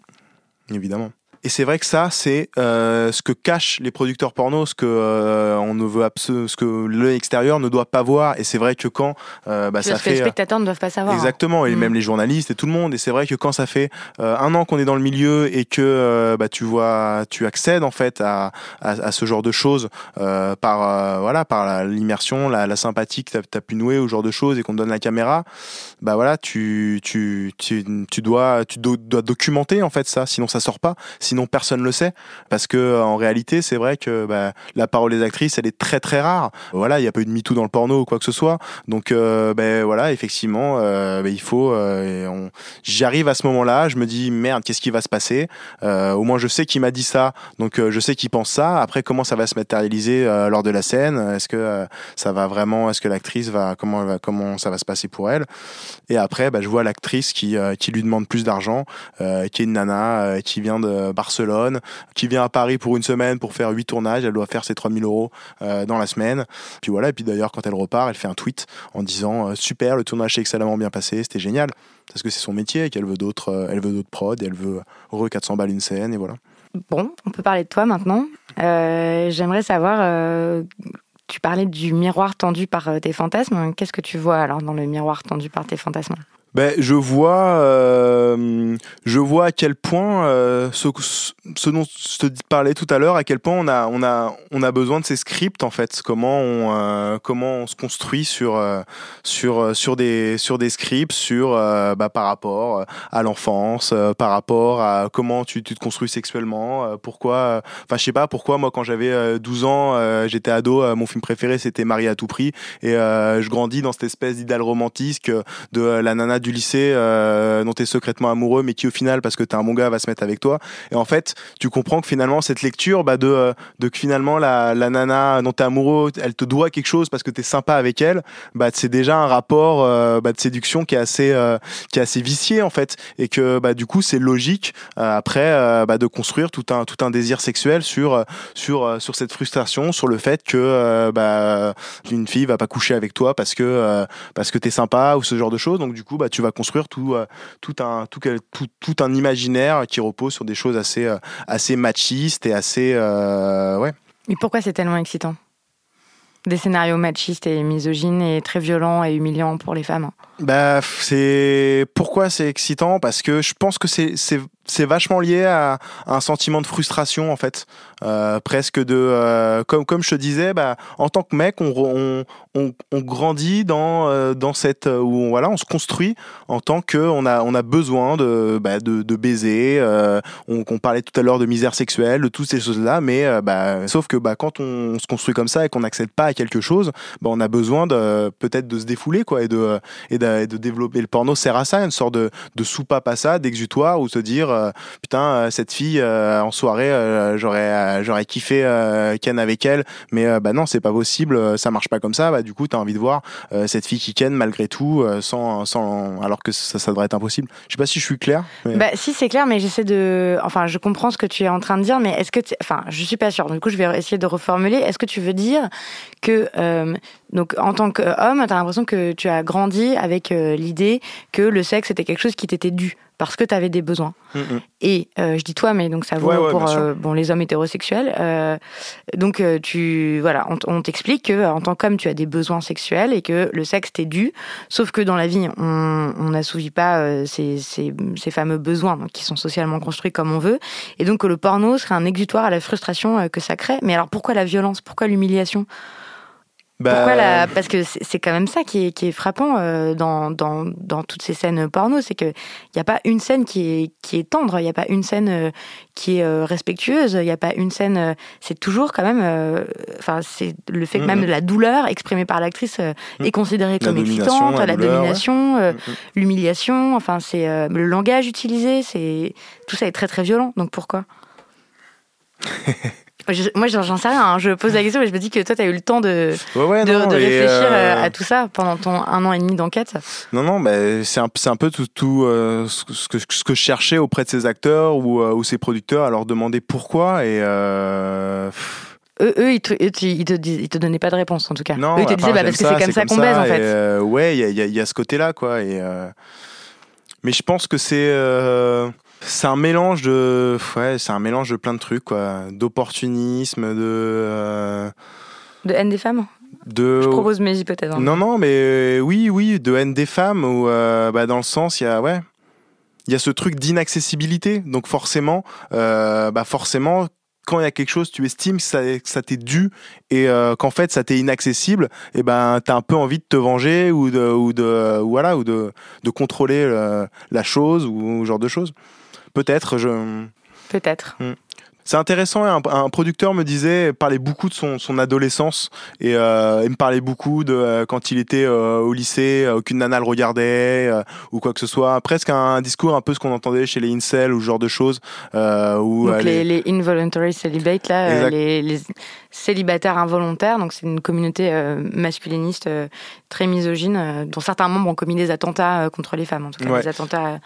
évidemment. Et c'est vrai que ça, c'est euh, ce que cachent les producteurs porno, ce que euh, on ne veut ce que l'œil extérieur ne doit pas voir. Et c'est vrai que quand euh, bah, ça fait, les spectateurs ne doivent pas savoir. Exactement, et mm. même les journalistes et tout le monde. Et c'est vrai que quand ça fait un an qu'on est dans le milieu et que bah, tu vois, tu accèdes en fait à, à, ce genre de choses par voilà par l'immersion, la, la, sympathie que tu as, pu nouer au genre de choses et qu'on te donne la caméra, bah voilà, tu tu, tu, tu dois tu dois documenter en fait ça, sinon ça sort pas sinon personne le sait. Parce que en réalité, c'est vrai que bah, la parole des actrices, elle est très très rare. Voilà, il n'y a pas eu de MeToo dans le porno ou quoi que ce soit. Donc euh, ben voilà, effectivement, euh, ben, il faut. Euh, J'arrive à ce moment-là, je me dis merde, qu'est-ce qui va se passer? Au moins, je sais qui m'a dit ça, donc je sais qui pense ça. Après, comment ça va se matérialiser lors de la scène? Est-ce que ça va vraiment Est-ce que l'actrice va comment va comment ça va se passer pour elle? Et après, je vois l'actrice qui qui lui demande plus d'argent, qui est une nana qui vient de Barcelone, qui vient à Paris pour une semaine pour faire huit tournages. Elle doit faire ses 3000 euros euh, dans la semaine. Puis voilà, et puis d'ailleurs, quand elle repart, elle fait un tweet en disant euh, Super, le tournage s'est excellemment bien passé, c'était génial. Parce que c'est son métier et qu'elle veut d'autres euh, elle veut d'autres prods, elle veut re 400 balles une scène, et voilà. Bon, on peut parler de toi maintenant. J'aimerais savoir tu parlais du miroir tendu par tes fantasmes. Qu'est-ce que tu vois alors dans le miroir tendu par tes fantasmes? Ben, je vois, euh, je vois à quel point euh, ce, dont je te parlais tout à l'heure, à quel point on a, on a, on a besoin de ces scripts en fait. Comment on, euh, comment on se construit sur, euh, sur, sur des, sur des scripts, sur, bah, par rapport à l'enfance, par rapport à comment tu, tu te construis sexuellement, pourquoi, enfin, je sais pas pourquoi moi quand j'avais 12 ans, j'étais ado, mon film préféré c'était Marie à tout prix, et je grandis dans cette espèce d'idéal romantique de la nana du lycée euh, dont tu es secrètement amoureux, mais qui au final, parce que t'es un bon gars, va se mettre avec toi. Et en fait, tu comprends que finalement, cette lecture bah, de, euh, que finalement, la, la nana dont t'es amoureux, elle te doit quelque chose parce que t'es sympa avec elle, bah, c'est déjà un rapport euh, bah, de séduction qui est assez, qui est assez vicié en fait. Et que bah, du coup, c'est logique après bah, de construire tout un, tout un désir sexuel sur, sur, sur cette frustration, sur le fait que bah, une fille va pas coucher avec toi parce que, parce que t'es sympa ou ce genre de choses. Donc du coup, tu vas construire tout, euh, tout, un, tout, tout, un imaginaire qui repose sur des choses assez, euh, assez machistes et assez. Euh, ouais. Mais pourquoi c'est tellement excitant? Des scénarios machistes et misogynes et très violents et humiliants pour les femmes bah, c'est pourquoi c'est excitant? Parce que je pense que c'est c'est vachement lié à, un sentiment de frustration en fait, euh, presque de euh, comme comme je te disais, bah en tant que mec, on on, grandit dans euh, dans cette où on, voilà, on se construit en tant que on a on a besoin de bah, de, baiser. on, parlait tout à l'heure de misère sexuelle, de toutes ces choses là, mais bah sauf que bah quand on, se construit comme ça et qu'on n'accède pas à quelque chose, bah on a besoin de peut-être de se défouler quoi et de et de développer le porno sert à ça, une sorte de de soupape à ça, d'exutoire ou se dire euh, putain euh, cette fille euh, en soirée j'aurais j'aurais kiffé ken avec elle. Mais bah non c'est pas possible ça marche pas comme ça. Bah du coup t'as envie de voir cette fille qui ken malgré tout sans sans alors que ça, devrait être impossible. Je sais pas si je suis clair bah si c'est clair mais j'essaie de enfin je comprends ce que tu es en train de dire mais est-ce que enfin je suis pas sûre. Du coup je vais essayer de reformuler. Est-ce que tu veux dire que donc en tant qu'homme tu as l'impression que tu as grandi avec l'idée que le sexe était quelque chose qui t'était dû? Parce que tu avais des besoins. Mm, mm. Et euh, je dis toi, mais donc ça vaut pour euh, bon les hommes hétérosexuels. Euh, donc tu voilà, on, t'explique que en tant qu'homme, tu as des besoins sexuels et que le sexe t'est dû. Sauf que dans la vie, on n'assouvit pas ces, ces, ces, fameux besoins donc, qui sont socialement construits comme on veut. Et donc que le porno serait un exutoire à la frustration que ça crée. Mais alors pourquoi la violence? Pourquoi l'humiliation? Bah, Pourquoi la... Parce que c'est quand même ça qui est, qui est frappant euh, dans, dans, dans, toutes ces scènes porno, c'est qu'il n'y a pas une scène qui est, qui est tendre, il n'y a pas une scène euh, qui est euh, respectueuse, il n'y a pas une scène... c'est toujours quand même... Enfin, c'est le fait que même la douleur exprimée par l'actrice est considérée comme excitante, la, domination, l'humiliation, enfin, c'est le langage utilisé, c'est tout ça est très très violent, donc pourquoi? moi, j'en sais rien. Hein. Je pose la question, mais je me dis que toi, tu as eu le temps de, de, réfléchir euh, à tout ça pendant ton un an et demi d'enquête. Non, non, bah, c'est un, un, peu tout, tout euh, ce, que, ce que je cherchais auprès de ces acteurs ou, euh, ou ces producteurs à leur demander pourquoi. Et. Eux, eux, ils te, ils, te, ils te donnaient pas de réponse en tout cas. Non, eux, ils te disaient bah, parce que c'est comme ça qu'on baise en fait. ouais, il y a, y a, ce côté-là quoi. Et, mais je pense que c'est c'est un mélange de, ouais, c'est un mélange de plein de trucs, quoi, d'opportunisme, de. Euh, de haine des femmes. De... Je propose mes hypothèses. Hein. Non, non, mais euh, oui, oui, de haine des femmes, ou euh, bah, dans le sens, il y a, ouais, il y a ce truc d'inaccessibilité. Donc forcément, bah forcément, quand il y a quelque chose, tu estimes que ça, ça t'est dû et euh, qu'en fait ça t'est inaccessible, et eh ben t'as un peu envie de te venger ou de, ou de voilà ou de, de contrôler la chose ou ce genre de choses. Peut-être, je. Peut-être. Hmm. C'est intéressant. Un, un, producteur me disait, parlait beaucoup de son, son adolescence et euh, il me parlait beaucoup de euh, quand il était euh, au lycée, aucune nana le regardait ou quoi que ce soit. Presque un, discours un peu ce qu'on entendait chez les incels ou ce genre de choses. où, donc les, les, involuntary celibates, là, les, les, célibataires involontaires. Donc c'est une communauté masculiniste très misogyne dont certains membres ont commis des attentats contre les femmes, en tout cas des attentats,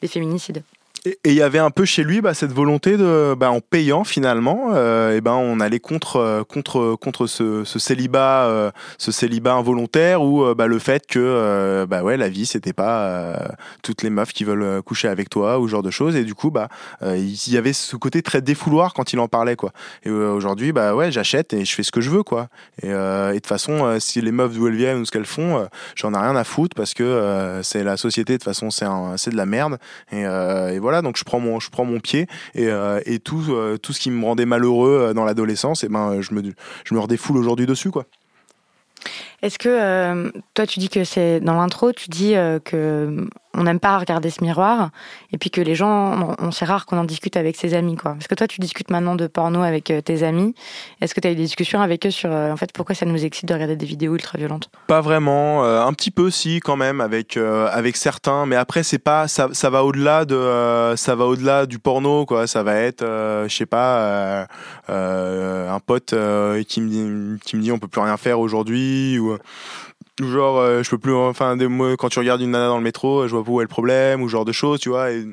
des féminicides. Et il y avait un peu chez lui bah, cette volonté de, bah, en payant finalement, euh, et ben on allait contre euh, contre contre ce, ce célibat, euh, ce célibat involontaire ou euh, bah, le fait que bah ouais la vie c'était pas toutes les meufs qui veulent coucher avec toi ou ce genre de choses et du coup bah il y avait ce côté très défouloir quand il en parlait quoi. Et aujourd'hui bah ouais j'achète et je fais ce que je veux quoi. Et, et de toute façon si les meufs d'où elles viennent ou ce qu'elles font, j'en ai rien à foutre parce que c'est la société de toute façon c'est c'est de la merde et, et voilà donc je prends mon, pied et, euh, euh, tout ce qui me rendait malheureux euh, dans l'adolescence, et ben je me, je redéfoule aujourd'hui dessus, quoi. Est-ce que toi tu dis que c'est dans l'intro, tu dis que on n'aime pas regarder ce miroir et puis que les gens, on, c'est rare qu'on en discute avec ses amis quoi. Parce que toi tu discutes maintenant de porno avec euh, tes amis. Est-ce que tu as eu des discussions avec eux sur euh, en fait pourquoi ça nous excite de regarder des vidéos ultra violentes? Pas vraiment, euh, un petit peu si quand même avec avec certains, mais après c'est pas ça, ça va au-delà de ça va au-delà du porno quoi. Ça va être je sais pas un pote qui me dit qui me dit on peut plus rien faire aujourd'hui ou genre euh, je peux plus enfin des, quand tu regardes une nana dans le métro je vois pas où est le problème ou genre de choses tu vois et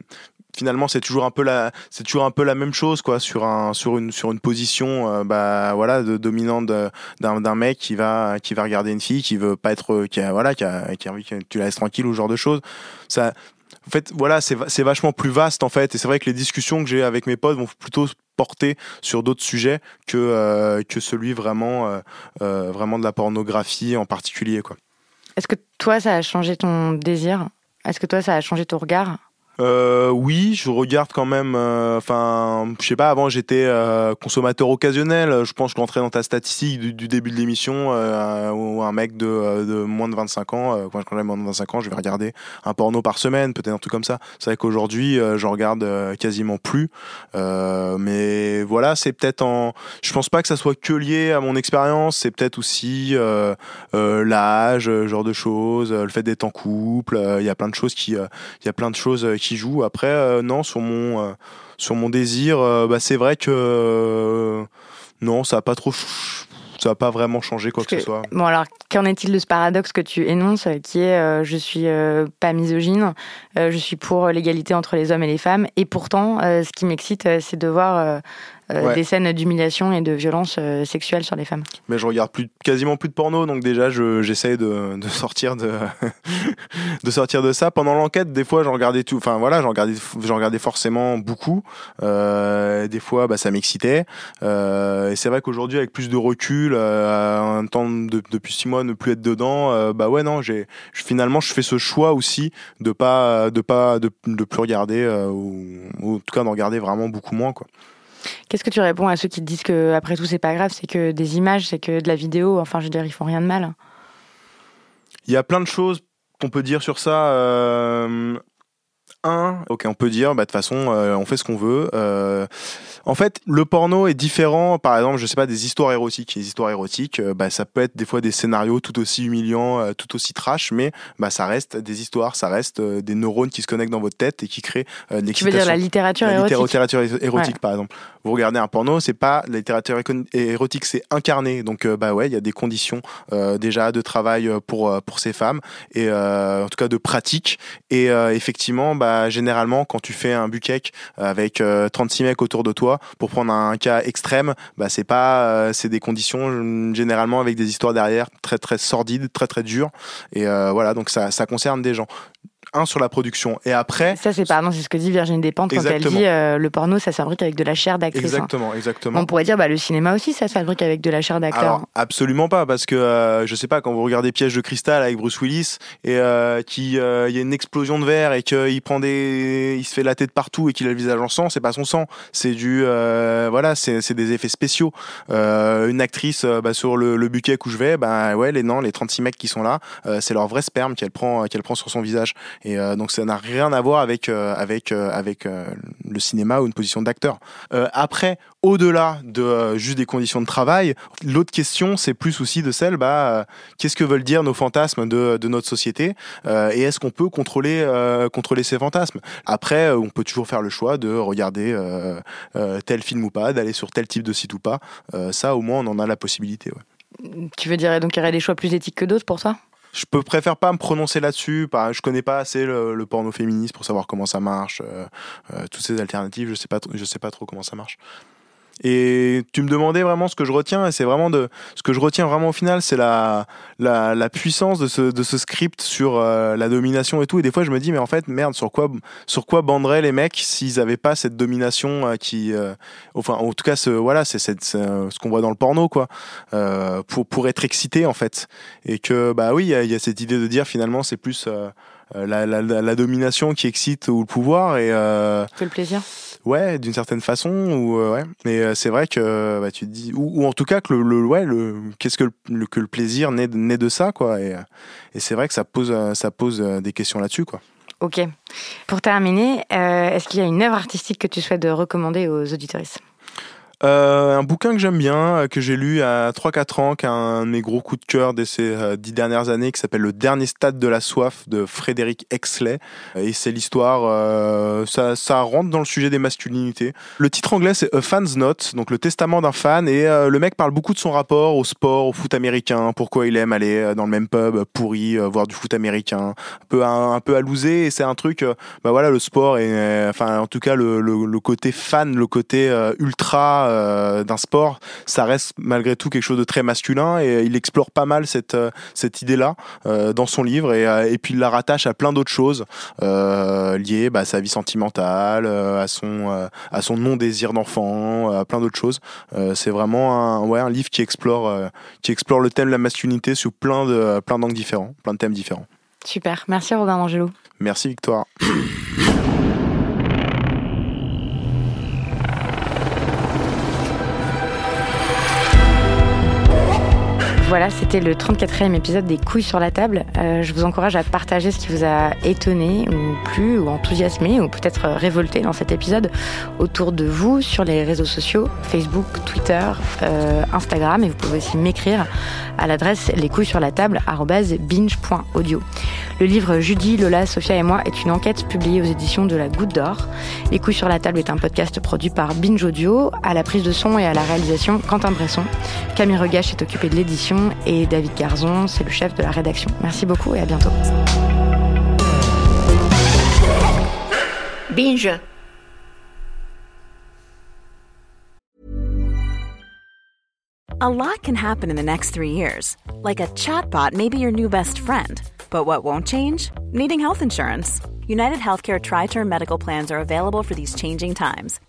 finalement c'est toujours un peu la c'est toujours un peu la même chose quoi sur un sur une sur une position euh, bah voilà de dominante d'un d'un mec qui va qui va regarder une fille qui veut pas être qui a voilà qui a qui a envie que tu la laisses tranquille ou genre de choses. Ça en fait, voilà, c'est vachement plus vaste en fait, et c'est vrai que les discussions que j'ai avec mes potes vont plutôt porter sur d'autres sujets que euh, que celui vraiment euh, euh, vraiment de la pornographie en particulier. Est-ce que toi ça a changé ton désir? Est-ce que toi ça a changé ton regard? Euh, oui, je regarde quand même. Euh, enfin, je sais pas. Avant, j'étais euh, consommateur occasionnel. Je pense que rentrais dans ta statistique du, début de l'émission euh, où un mec de, de, moins de 25 ans, quand j'ai moins de 25 ans, je vais regarder un porno par semaine, peut-être un truc comme ça. C'est vrai qu'aujourd'hui, je regarde quasiment plus. mais voilà, c'est peut-être en. Je pense pas que ça soit que lié à mon expérience. C'est peut-être aussi l'âge, genre de choses, le fait d'être en couple. Il y a plein de choses qui, il y a plein de choses qui joue. Après, euh, non, sur mon, euh, sur mon désir, euh, bah, c'est vrai que non, ça n'a pas trop ça n'a pas vraiment changé quoi que, ce soit. Bon alors, qu'en est-il de ce paradoxe que tu énonces, qui est je suis pas misogyne, je suis pour l'égalité entre les hommes et les femmes, et pourtant, ce qui m'excite, c'est de voir euh, des scènes d'humiliation et de violence euh, sexuelle sur les femmes. Mais je regarde plus, quasiment plus de porno, donc déjà j'essaie de, de, sortir de, de sortir de ça. Pendant l'enquête, des fois j'en regardais tout, enfin voilà, j'en regardais, j'en regardais forcément beaucoup. Euh, des fois, bah, ça m'excitait. et c'est vrai qu'aujourd'hui, avec plus de recul, un temps de, depuis six mois, ne plus être dedans, bah ouais non, j'ai finalement je fais ce choix aussi de pas de pas de, de plus regarder ou, ou en tout cas d'en regarder vraiment beaucoup moins quoi. Qu'est-ce que tu réponds à ceux qui te disent que après tout c'est pas grave, c'est que des images, c'est que de la vidéo, enfin je veux dire ils font rien de mal. Il y a plein de choses qu'on peut dire sur ça. Euh, un, ok, on peut dire, bah, de toute façon, euh, on fait ce qu'on veut. Euh, en fait, le porno est différent, par exemple, je sais pas, des histoires érotiques. Les histoires érotiques, euh, bah, ça peut être des fois des scénarios tout aussi humiliants, tout aussi trash, mais bah, ça reste des histoires, ça reste des neurones qui se connectent dans votre tête et qui créent de l'excitation. Tu veux dire la littérature La érotique littérature érotique, Ouais. par exemple. Vous regardez un porno, c'est pas la littérature érotique, c'est incarné. Donc, bah ouais, il y a des conditions déjà de travail pour pour ces femmes et en tout cas de pratique. Et effectivement, bah généralement, quand tu fais un avec euh, 36 mecs autour de toi, pour prendre un cas extrême, bah c'est pas, euh, c'est des conditions euh, généralement avec des histoires derrière très très sordides, très très dures. Et euh, voilà, donc ça ça concerne des gens. Un sur la production et après. Ça c'est pardon, c'est ce que dit Virginie Despentes quand elle dit euh, le porno ça se fabrique avec de la chair d'actrice. hein. Exactement, exactement. On pourrait dire bah le cinéma aussi ça se fabrique avec de la chair d'acteur. Absolument pas parce que euh, je sais pas quand vous regardez Piège de cristal avec Bruce Willis et euh, qui euh, il y a une explosion de verre et qu'il prend des il se fait la tête partout et qu'il a le visage en sang c'est pas son sang c'est du voilà c'est des effets spéciaux une actrice bah, sur le, le buquet où je vais bah ouais les non les 36 mecs qui sont là c'est leur vrai sperme qu'elle prend qu'elle prend sur son visage et euh, donc ça n'a rien à voir avec euh, avec euh, avec le cinéma ou une position d'acteur après au-delà de juste des conditions de travail, l'autre question, c'est plus aussi de celle, bah, qu'est-ce que veulent dire nos fantasmes de, de notre société et est-ce qu'on peut contrôler, contrôler ces fantasmes? Après, on peut toujours faire le choix de regarder tel film ou pas, d'aller sur tel type de site ou pas. Ça, au moins, on en a la possibilité. Tu veux dire donc il y aurait des choix plus éthiques que d'autres pour toi Je préfère pas me prononcer là-dessus. Je connais pas assez le, porno féministe pour savoir comment ça marche. euh, euh, toutes ces alternatives, je sais pas, je sais pas trop comment ça marche. Et tu me demandais vraiment ce que je retiens, et c'est vraiment de ce que je retiens vraiment au final, c'est la, la la puissance de ce de ce script sur euh, la domination et tout. Et des fois, je me dis mais en fait merde, sur quoi sur quoi banderaient les mecs s'ils avaient pas cette domination euh, qui, euh, enfin en tout cas ce voilà, c'est ce qu'on voit dans le porno quoi, euh, pour pour être excité en fait et que bah oui il y y a cette idée de dire finalement c'est plus euh, la, la, la, domination qui excite ou le pouvoir et euh, Que le plaisir. ouais d'une certaine façon ou euh, ouais. Mais euh, c'est vrai que bah, tu te dis ou, ou en tout cas que le, le ouais le qu'est-ce que le, que le plaisir naît, de- naît de ça quoi. Et, euh, et c'est vrai que ça pose euh, ça pose euh, des questions là-dessus quoi. Ok. Pour terminer, euh, est-ce qu'il y a une œuvre artistique que tu souhaites de recommander aux auditoristes Euh, un bouquin que j'aime bien, euh, que j'ai lu à 3-4 ans, qui est un de mes gros coups de cœur de ces euh, dix dernières années, qui s'appelle Le dernier stade de la soif de Frédéric Exley. Et c'est l'histoire, euh, ça, rentre dans le sujet des masculinités. Le titre anglais, c'est A Fan's Note, donc le testament d'un fan. Et le mec parle beaucoup de son rapport au sport, au foot américain, pourquoi il aime aller dans le même pub pourri, voir du foot américain, un peu, un, un peu. Et c'est un truc, bah voilà, le sport, et enfin, en tout cas, le, le, côté fan, le côté euh, euh, d'un sport, ça reste malgré tout quelque chose de très masculin et il explore pas mal cette, euh, cette idée-là euh, dans son livre et, et puis il la rattache à plein d'autres choses liées bah, à sa vie sentimentale, à son, à son non-désir d'enfant, à plein d'autres choses. C'est vraiment un, ouais, un livre qui explore, qui explore le thème de la masculinité sous plein de plein d'angles différents, plein de thèmes différents. Super. Merci Robin Angelo. Merci Victoire. Voilà, c'était le 34e épisode des couilles sur la table. Euh, je vous encourage à partager ce qui vous a étonné ou plu ou enthousiasmé ou peut-être révolté dans cet épisode autour de vous sur les réseaux sociaux, Facebook, Twitter, euh, Instagram et vous pouvez aussi m'écrire à l'adresse les couilles sur la table binge.audio. Le livre Judy, Lola, Sophia et moi est une enquête publiée aux éditions de la Goutte d'Or. Les couilles sur la table est un podcast produit par Binge Audio, à la prise de son et à la réalisation Quentin Bresson. Camille Regache est occupé de l'édition et David Garzon, c'est le chef de la rédaction. Merci beaucoup et à bientôt. Binge. A lot can happen in the next three years. Like a chatbot may be your new best friend. But what won't change? Needing health insurance. United Healthcare Tri Term Medical Plans are available for these changing times.